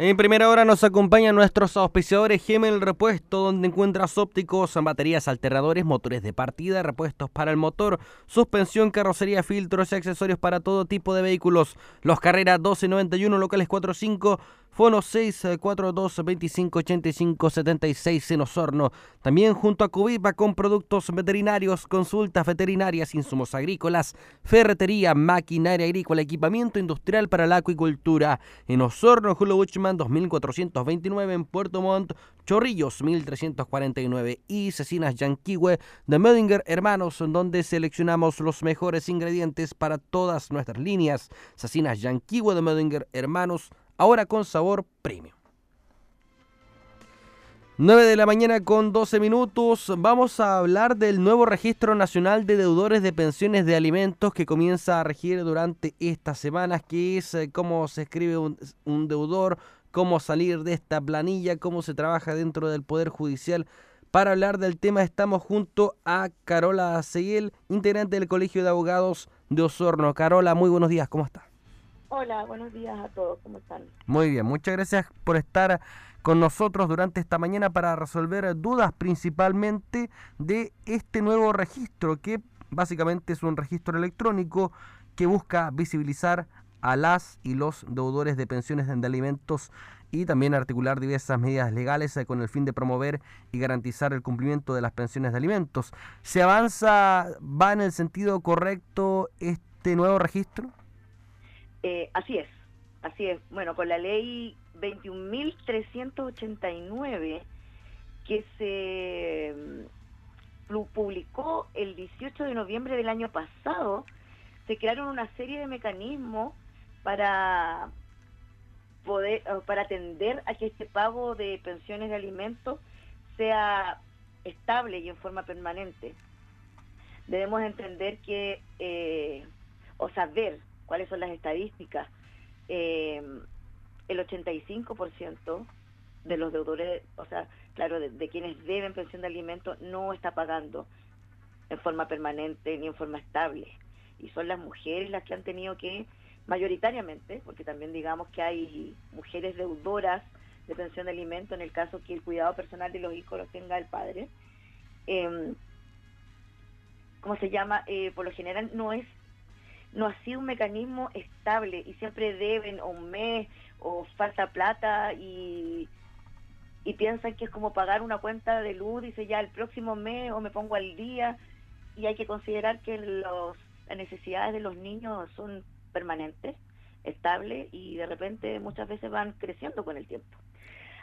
En primera hora nos acompañan nuestros auspiciadores Gemel Repuesto, donde encuentras ópticos, baterías alternadores, motores de partida, repuestos para el motor, suspensión, carrocería, filtros y accesorios para todo tipo de vehículos. Los Carreras 1291, locales 45 Fono 642 25 85 76 en Osorno. También junto a Cubipa con productos veterinarios, consultas veterinarias, insumos agrícolas, ferretería, maquinaria agrícola, equipamiento industrial para la acuicultura. En Osorno, Julio Buchman 2429 en Puerto Montt, Chorrillos 1349 y Cecinas Yanquihue de Mödinger Hermanos, donde seleccionamos los mejores ingredientes para todas nuestras líneas. Cecinas Yanquihue de Mödinger Hermanos ahora con sabor premium. 9 de la mañana con 12 minutos. Vamos a hablar del nuevo registro nacional de deudores de pensiones de alimentos que comienza a regir durante estas semanas, que es eh, cómo se escribe un, deudor, cómo salir de esta planilla, cómo se trabaja dentro del Poder Judicial. Para hablar del tema estamos junto a Carola Seguel, integrante del Colegio de Abogados de Osorno. Carola, muy buenos días, ¿cómo está? Hola, buenos días a todos, ¿cómo están? Muy bien, muchas gracias por estar con nosotros durante esta mañana para resolver dudas principalmente de este nuevo registro que básicamente es un registro electrónico que busca visibilizar a las y los deudores de pensiones de alimentos y también articular diversas medidas legales eh, con el fin de promover y garantizar el cumplimiento de las pensiones de alimentos. ¿Se avanza, va en el sentido correcto este nuevo registro? Eh, así es, así es. Bueno, con la ley 21.389 que se mm, publicó el 18 de noviembre del año pasado, se crearon una serie de mecanismos para poder para atender a que este pago de pensiones de alimentos sea estable y en forma permanente. Debemos entender que eh, o saber cuáles son las estadísticas. Eh, el 85% de los deudores, o sea, claro, de, quienes deben pensión de alimentos, no está pagando en forma permanente ni en forma estable. Y son las mujeres las que han tenido que, mayoritariamente, porque también digamos que hay mujeres deudoras de pensión de alimentos en el caso que el cuidado personal de los hijos los tenga el padre. Eh, ¿Cómo se llama? Eh, por lo general no es no ha sido un mecanismo estable y siempre deben o un mes o falta plata y, piensan que es como pagar una cuenta de luz, dice ya el próximo mes o me pongo al día y hay que considerar que los, las necesidades de los niños son permanentes, estables y de repente muchas veces van creciendo con el tiempo.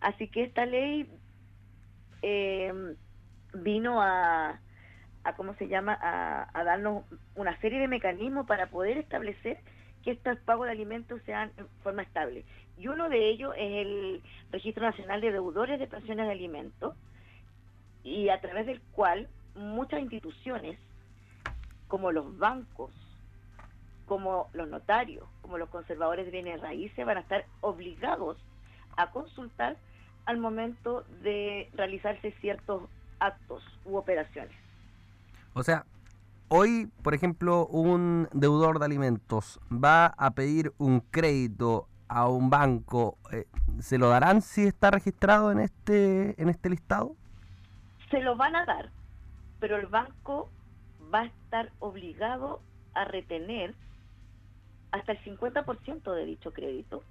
Así que esta ley eh, vino a, a cómo se llama a, darnos una serie de mecanismos para poder establecer que estos pagos de alimentos sean en forma estable. Y uno de ellos es el Registro Nacional de Deudores de Pensiones de Alimentos, y a través del cual muchas instituciones, como los bancos, como los notarios, como los conservadores de bienes raíces, van a estar obligados a consultar al momento de realizarse ciertos actos u operaciones. O sea, hoy, por ejemplo, un deudor de alimentos va a pedir un crédito a un banco, eh, ¿se lo darán si está registrado en este, en este listado? Se lo van a dar, pero el banco va a estar obligado a retener hasta el 50% de dicho crédito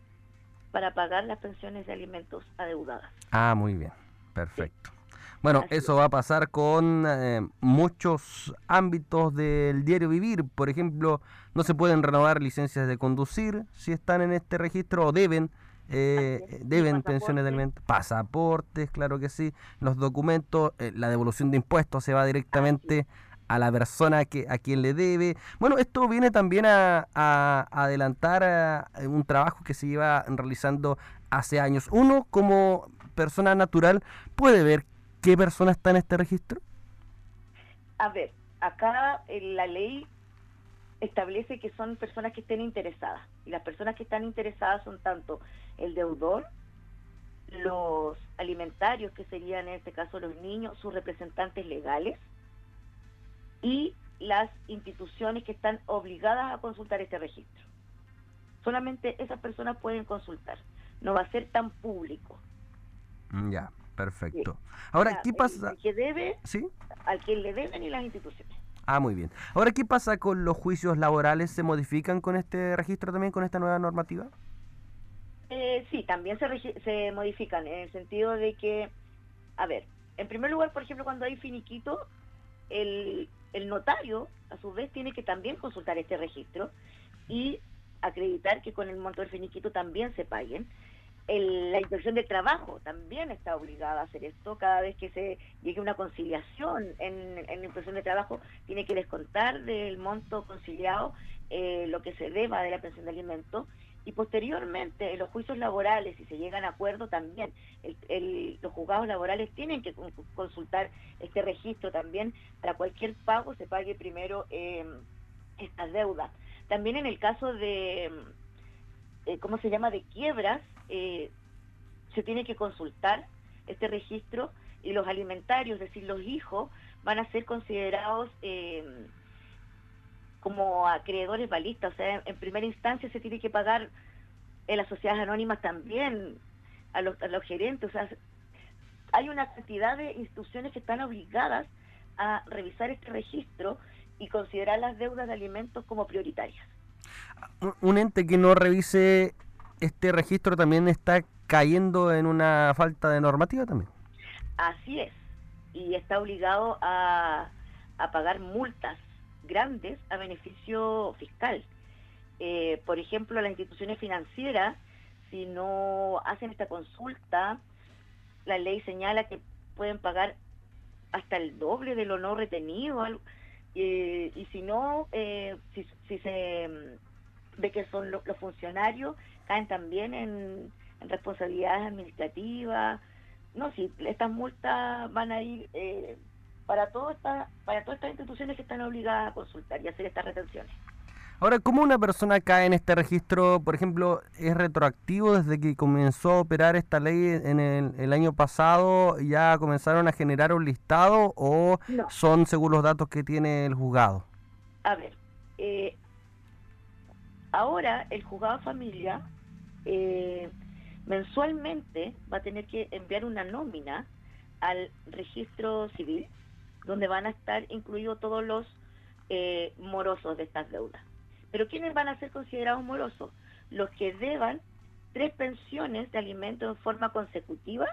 para pagar las pensiones de alimentos adeudadas. Ah, muy bien, perfecto. Bueno, eso va a pasar con eh, muchos ámbitos del diario vivir. Por ejemplo, no se pueden renovar licencias de conducir si están en este registro o deben. Eh, deben pensiones de alimentos, pasaportes, claro que sí, los documentos, eh, la devolución de impuestos se va directamente a la persona que a quien le debe. Bueno, esto viene también a, a adelantar un trabajo que se lleva realizando hace años. Uno como persona natural puede ver ¿Qué persona está en este registro? A ver, acá la ley establece que son personas que estén interesadas. Y las personas que están interesadas son tanto el deudor, los alimentarios, que serían en este caso los niños, sus representantes legales, y las instituciones que están obligadas a consultar este registro. Solamente esas personas pueden consultar. no va a ser tan público. Ya, perfecto. Ahora, ¿qué pasa? El que debe, ¿Sí? al quien le deben y las instituciones. Ah, muy bien. Ahora, ¿qué pasa con los juicios laborales? ¿Se modifican con este registro también, con esta nueva normativa? Eh, sí, también se, se modifican en el sentido de que, a ver, en primer lugar, por ejemplo, cuando hay finiquito, el, el notario, a su vez, tiene que también consultar este registro y acreditar que con el monto del finiquito también se paguen la inspección de trabajo también está obligada a hacer esto. Cada vez que se llegue una conciliación en, la inspección de trabajo, tiene que descontar del monto conciliado eh, lo que se deba de la pensión de alimentos. Y posteriormente, en los juicios laborales, si se llegan a acuerdo, también los juzgados laborales tienen que consultar este registro también. Para cualquier pago se pague primero eh, estas deudas. También en el caso de eh, ¿cómo se llama?, de quiebras, eh, se tiene que consultar este registro y los alimentarios, es decir, los hijos, van a ser considerados eh, como acreedores balistas. O sea, en primera instancia se tiene que pagar en las sociedades anónimas también a los, a los gerentes. O sea, hay una cantidad de instituciones que están obligadas a revisar este registro y considerar las deudas de alimentos como prioritarias un ente que no revise este registro también está cayendo en una falta de normativa también. Así es, y está obligado a, pagar multas grandes a beneficio fiscal. Eh, por ejemplo, las instituciones financieras, si no hacen esta consulta, la ley señala que pueden pagar hasta el doble de lo no retenido. Eh, y si no, eh, si, se de que son los funcionarios, caen también en, responsabilidades administrativas. No, si estas multas van a ir eh, para, todo esta, para todas estas instituciones que están obligadas a consultar y hacer estas retenciones. Ahora, ¿cómo una persona cae en este registro, por ejemplo, es retroactivo desde que comenzó a operar esta ley en el, año pasado? ¿Ya comenzaron a generar un listado o son según los datos que tiene el juzgado? A ver, eh, Ahora el juzgado de familia eh, mensualmente va a tener que enviar una nómina al registro civil donde van a estar incluidos todos los eh, morosos de estas deudas. Pero ¿quiénes van a ser considerados morosos? Los que deban tres pensiones de alimento en forma consecutiva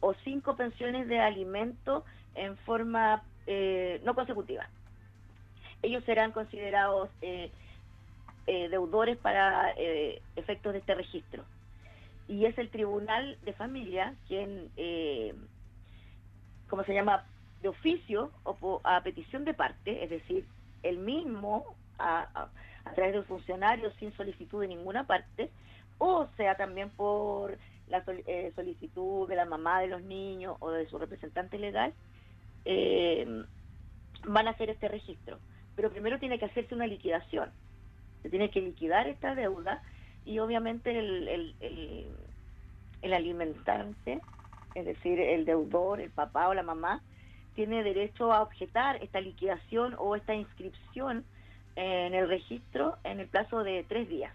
o cinco pensiones de alimento en forma eh, no consecutiva. Ellos serán considerados deudores para eh, efectos de este registro. Y es el Tribunal de Familia quien, eh, ¿cómo se llama?, de oficio o a petición de parte, es decir, el mismo a, través de un funcionario sin solicitud de ninguna parte, o sea también por la eh, solicitud de la mamá de los niños o de su representante legal, van a hacer este registro. Pero primero tiene que hacerse una liquidación se tiene que liquidar esta deuda y obviamente el, el, alimentante, es decir, el deudor, el papá o la mamá, tiene derecho a objetar esta liquidación o esta inscripción en el registro en el plazo de tres días.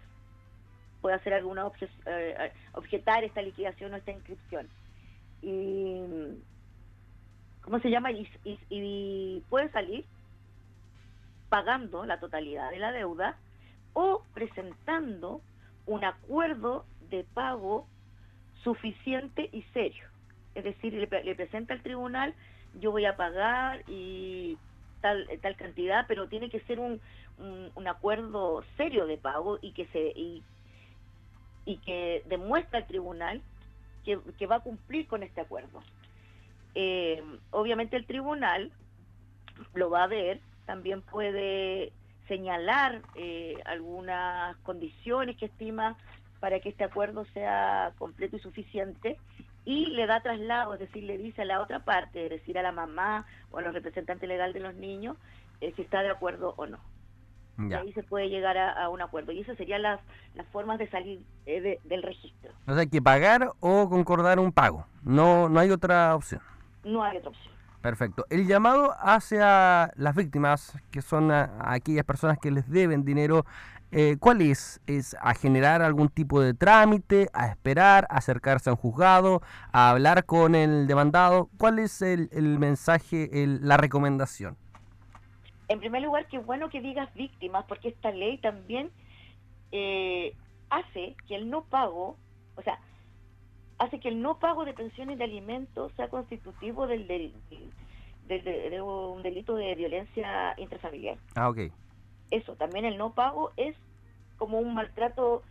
Puede hacer alguna eh, objetar esta liquidación o esta inscripción. Y, ¿cómo se llama? Y puede salir pagando la totalidad de la deuda o presentando un acuerdo de pago suficiente y serio. Es decir, le, presenta al tribunal, yo voy a pagar y tal, tal cantidad, pero tiene que ser un, un, acuerdo serio de pago y que se y, que demuestra al tribunal que, va a cumplir con este acuerdo. Eh, obviamente el tribunal lo va a ver, también puede señalar eh, algunas condiciones que estima para que este acuerdo sea completo y suficiente y le da traslado, es decir, le dice a la otra parte, es decir, a la mamá o a los representantes legales de los niños, eh, si está de acuerdo o no. Y ahí se puede llegar a, un acuerdo. Y esas serían las, las formas de salir eh, del registro. O sea, hay que pagar o concordar un pago. No, no hay otra opción. No hay otra opción. Perfecto. El llamado hacia las víctimas, que son aquellas personas que les deben dinero, eh, ¿cuál es? ¿Es a generar algún tipo de trámite, a esperar, a acercarse a un juzgado, a hablar con el demandado? ¿Cuál es el, mensaje, la recomendación? En primer lugar, qué bueno que digas víctimas, porque esta ley también eh, hace que el no pago, o sea, hace que el no pago de pensiones de alimentos sea constitutivo del, del, de un delito de violencia intrafamiliar. Ah, ok. Eso, también el no pago es como un maltrato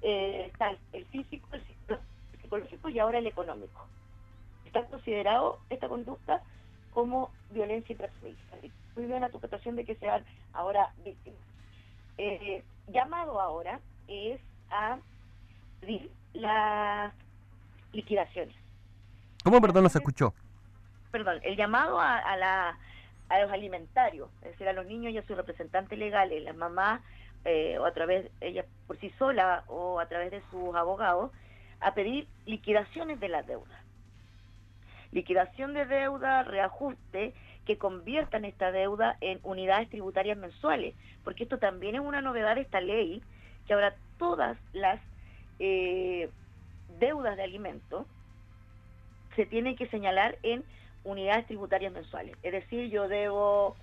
eh, tal, el físico, el psicológico y ahora el económico. Está considerado esta conducta como violencia intrafamiliar. Muy bien la tu de que sean ahora víctimas. Eh, llamado ahora es a las liquidaciones. ¿Cómo, perdón, no se escuchó? Perdón, el llamado a, la, a los alimentarios, es decir, a los niños y a sus representantes legales, las mamás, eh, o a través, ella por sí sola o a través de sus abogados, a pedir liquidaciones de las deudas. Liquidación de deuda, reajuste, que conviertan esta deuda en unidades tributarias mensuales, porque esto también es una novedad de esta ley, que ahora todas las eh, deudas de alimentos se tienen que señalar en unidades tributarias mensuales. Es decir, yo debo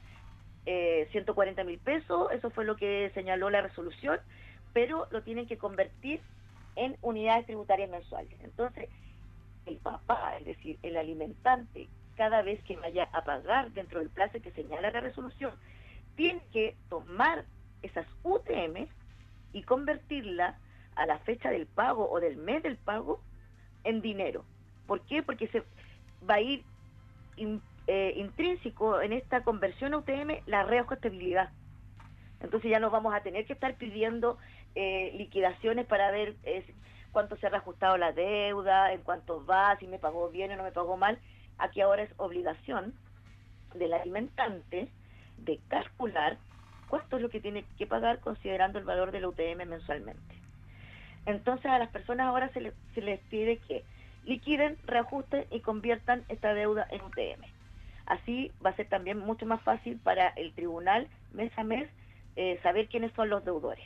eh, 140 mil pesos, eso fue lo que señaló la resolución, pero lo tienen que convertir en unidades tributarias mensuales. Entonces, el papá, es decir, el alimentante, cada vez que vaya a pagar dentro del plazo que señala la resolución, tiene que tomar esas UTM y convertirla a la fecha del pago o del mes del pago en dinero. ¿Por qué? Porque se va a ir eh, intrínseco en esta conversión a UTM la reajustabilidad. Entonces ya no vamos a tener que estar pidiendo eh, liquidaciones para ver eh, cuánto se ha reajustado la deuda, en cuánto va, si me pagó bien o no me pagó mal. Aquí ahora es obligación del alimentante de calcular cuánto es lo que tiene que pagar considerando el valor de la UTM mensualmente. Entonces a las personas ahora se, les pide que liquiden, reajusten y conviertan esta deuda en UTM. Así va a ser también mucho más fácil para el tribunal mes a mes eh, saber quiénes son los deudores.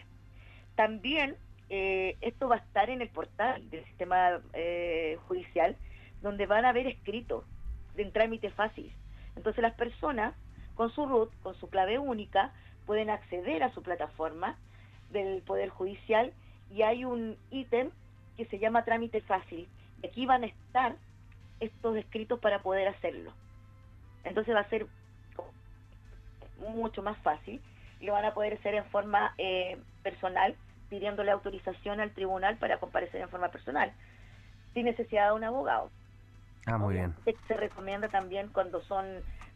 También eh, esto va a estar en el portal del sistema eh, judicial, donde van a haber escritos de trámite fácil. Entonces las personas con su RUT, con su clave única, pueden acceder a su plataforma del Poder Judicial y hay un ítem que se llama trámite fácil. Y aquí van a estar estos escritos para poder hacerlo. Entonces va a ser mucho más fácil y lo van a poder hacer en forma eh, personal, pidiéndole autorización al tribunal para comparecer en forma personal, sin necesidad de un abogado. Ah, muy bien. Se recomienda también cuando son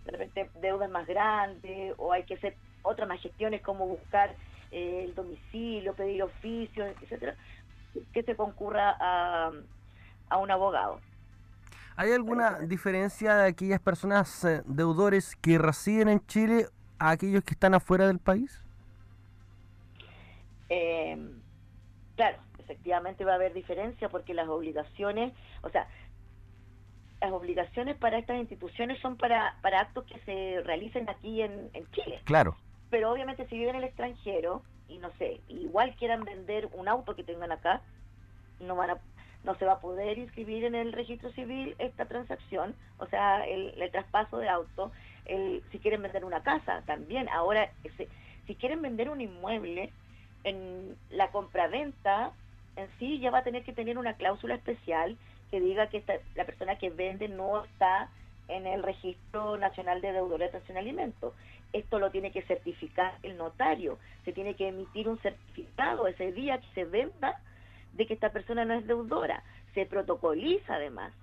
de repente deudas más grandes o hay que hacer otras más gestiones como buscar eh, el domicilio, pedir oficios, etcétera, que se concurra a, a un abogado. ¿Hay alguna diferencia de aquellas personas eh, deudores que residen en Chile a aquellos que están afuera del país? Eh, claro, efectivamente va a haber diferencia porque las obligaciones, o sea, las obligaciones para estas instituciones son para, para actos que se realicen aquí en, en Chile. Claro. Pero obviamente si viven en el extranjero y no sé, igual quieran vender un auto que tengan acá, no van a no se va a poder inscribir en el registro civil esta transacción, o sea, el, traspaso de auto, el, si quieren vender una casa también, ahora si quieren vender un inmueble, en la compraventa en sí ya va a tener que tener una cláusula especial que diga que esta, la persona que vende no está en el registro nacional de deudores de atención alimentos. Esto lo tiene que certificar el notario, se tiene que emitir un certificado ese día que se venda de que esta persona no es deudora. Se protocoliza además.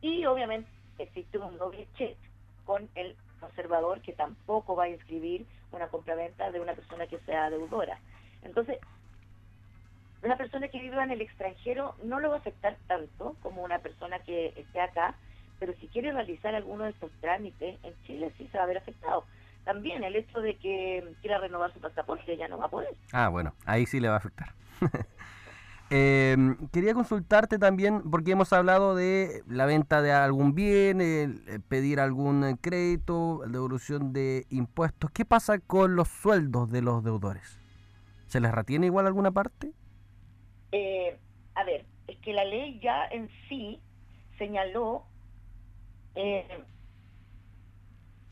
Y obviamente existe un doble check con el conservador que tampoco va a inscribir una compraventa de una persona que sea deudora. Entonces, una persona que viva en el extranjero no lo va a afectar tanto como una persona que esté acá, pero si quiere realizar alguno de estos trámites, en Chile sí se va a ver afectado. También el hecho de que quiera renovar su pasaporte ya no va a poder. Ah, bueno, ahí sí le va a afectar. Eh, quería consultarte también, porque hemos hablado de la venta de algún bien, pedir algún crédito, devolución de impuestos. ¿Qué pasa con los sueldos de los deudores? ¿Se les retiene igual alguna parte? Eh, a ver, es que la ley ya en sí señaló eh,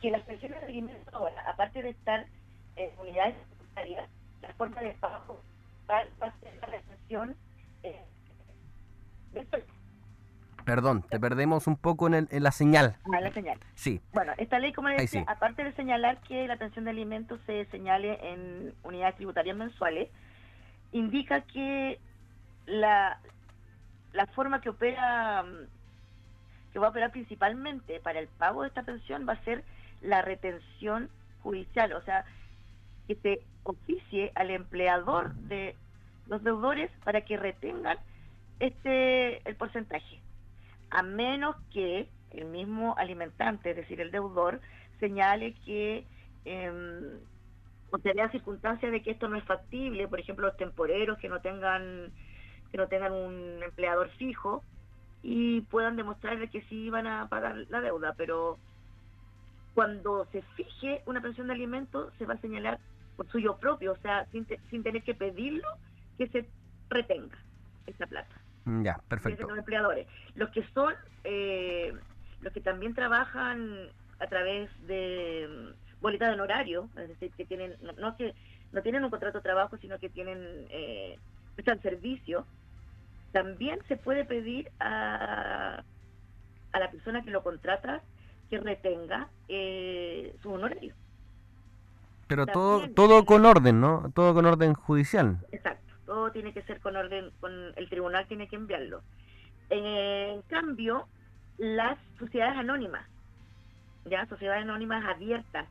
que las pensiones de alimentos ahora, aparte de estar en unidades secundarias, la forma de pago va, a ser la retención eh, Perdón, te perdemos un poco en, la señal. Ah, la señal. Sí. Bueno, esta ley, como le decía, aparte de señalar que la pensión de alimentos se señale en unidades tributarias mensuales, indica que la, la forma que opera, que va a operar principalmente para el pago de esta pensión va a ser la retención judicial, o sea, que se oficie al empleador de los deudores para que retengan este el porcentaje, a menos que el mismo alimentante, es decir, el deudor, señale que eh, o circunstancias de que esto no es factible, por ejemplo, los temporeros que no tengan que no tengan un empleador fijo y puedan demostrarle que sí van a pagar la deuda, pero cuando se fije una pensión de alimentos se va a señalar por suyo propio, o sea, sin, sin tener que pedirlo, que se retenga esa plata. Ya, perfecto. Los empleadores. Los que son, eh, los que también trabajan a través de mm, boleta de honorario, es decir, que tienen, no, que no tienen un contrato de trabajo, sino que tienen, eh, prestan servicio, también se puede pedir a, a la persona que lo contrata que retenga eh, su honorario. Pero todo, todo con orden, ¿no? Todo con orden judicial. Exacto, todo tiene que ser con orden, con el tribunal tiene que enviarlo. En, cambio, las sociedades anónimas, ya sociedades anónimas abiertas,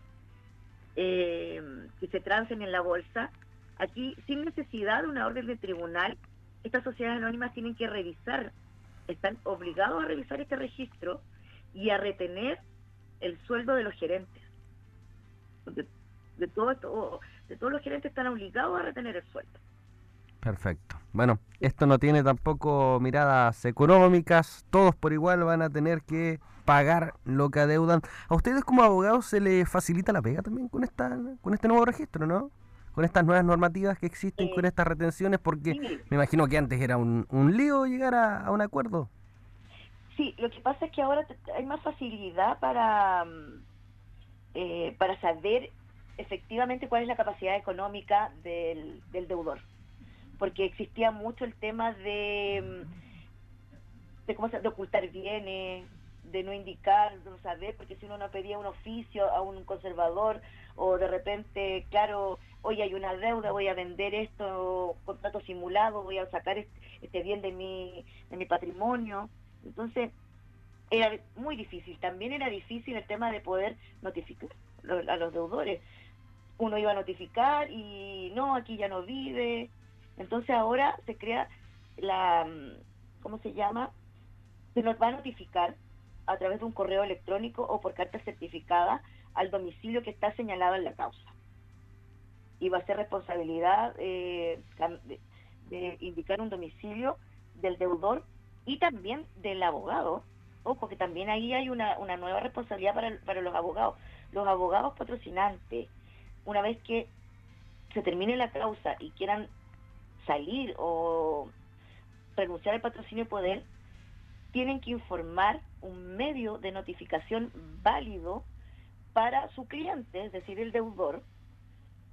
eh, que se trancen en la bolsa, aquí sin necesidad de una orden de tribunal, estas sociedades anónimas tienen que revisar, están obligados a revisar este registro y a retener el sueldo de los gerentes. De, de, todo, de todos los gerentes están obligados a retener el sueldo. Perfecto. Bueno, esto no tiene tampoco miradas económicas, todos por igual van a tener que pagar lo que adeudan. ¿A ustedes como abogados se les facilita la pega también con esta con este nuevo registro, no? Con estas nuevas normativas que existen, con estas retenciones, porque me imagino que antes era un, un lío llegar a un acuerdo. Sí, lo que pasa es que ahora hay más facilidad para, mm, eh, para saber efectivamente cuál es la capacidad económica del, deudor. Porque existía mucho el tema de, mm, de, cómo ocultar bienes, de no indicar, de no saber, porque si uno no pedía un oficio a un conservador o de repente, claro, hoy hay una deuda, voy a vender esto, contrato simulado, voy a sacar este, este bien de mi, de mi patrimonio entonces, era muy difícil. También era difícil el tema de poder notificar a los deudores. Uno iba a notificar y no, aquí ya no vive. Entonces ahora se crea la, ¿cómo se llama? Se nos va a notificar a través de un correo electrónico o por carta certificada al domicilio que está señalado en la causa. Y va a ser responsabilidad eh, de indicar un domicilio del deudor y también del abogado, ojo que también ahí hay una, una nueva responsabilidad para, para los abogados. Los abogados patrocinantes, una vez que se termine la causa y quieran salir o renunciar al patrocinio de poder, tienen que informar un medio de notificación válido para su cliente, es decir, el deudor,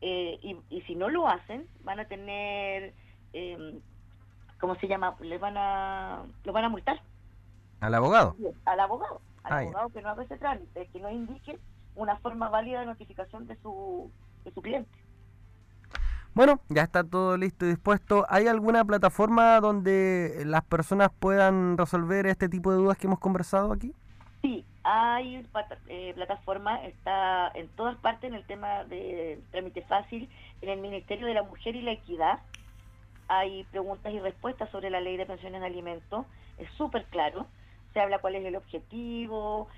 eh, y, si no lo hacen, van a tener eh, ¿cómo se llama? Le van a, lo van a multar. ¿Al abogado? al abogado, al ah, abogado que no haga ese trámite, que no indique una forma válida de notificación de su, de su cliente. Bueno, ya está todo listo y dispuesto. ¿Hay alguna plataforma donde las personas puedan resolver este tipo de dudas que hemos conversado aquí? Sí, hay eh, plataforma, está en todas partes en el tema de trámite fácil, en el Ministerio de la Mujer y la Equidad, hay preguntas y respuestas sobre la ley de pensiones de alimentos, es súper claro, se habla cuál es el objetivo,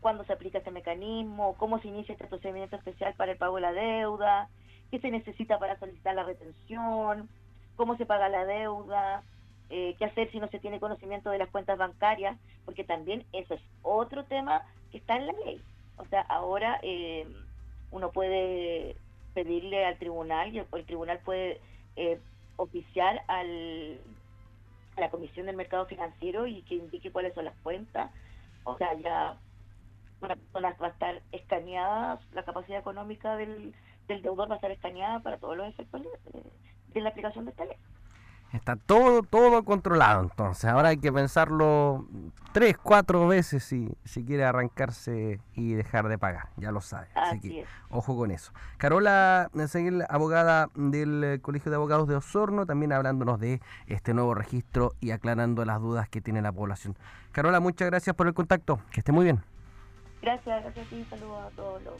cuándo se aplica este mecanismo, cómo se inicia este procedimiento especial para el pago de la deuda, qué se necesita para solicitar la retención, cómo se paga la deuda, eh, qué hacer si no se tiene conocimiento de las cuentas bancarias, porque también eso es otro tema que está en la ley. O sea, ahora eh, uno puede pedirle al tribunal y el, tribunal puede eh, oficiar al, a la Comisión del Mercado Financiero y que indique cuáles son las cuentas. O sea, ya una persona va a estar escaneada, la capacidad económica del, del deudor va a estar escaneada para todos los efectos de, de la aplicación de esta ley. Está todo, todo controlado entonces. Ahora hay que pensarlo tres, cuatro veces si, si quiere arrancarse y dejar de pagar. Ya lo sabe. Así, que ojo con eso. Carola seguir abogada del Colegio de Abogados de Osorno, también hablándonos de este nuevo registro y aclarando las dudas que tiene la población. Carola, muchas gracias por el contacto. Que esté muy bien. Gracias, gracias a ti. Saludos a todos los...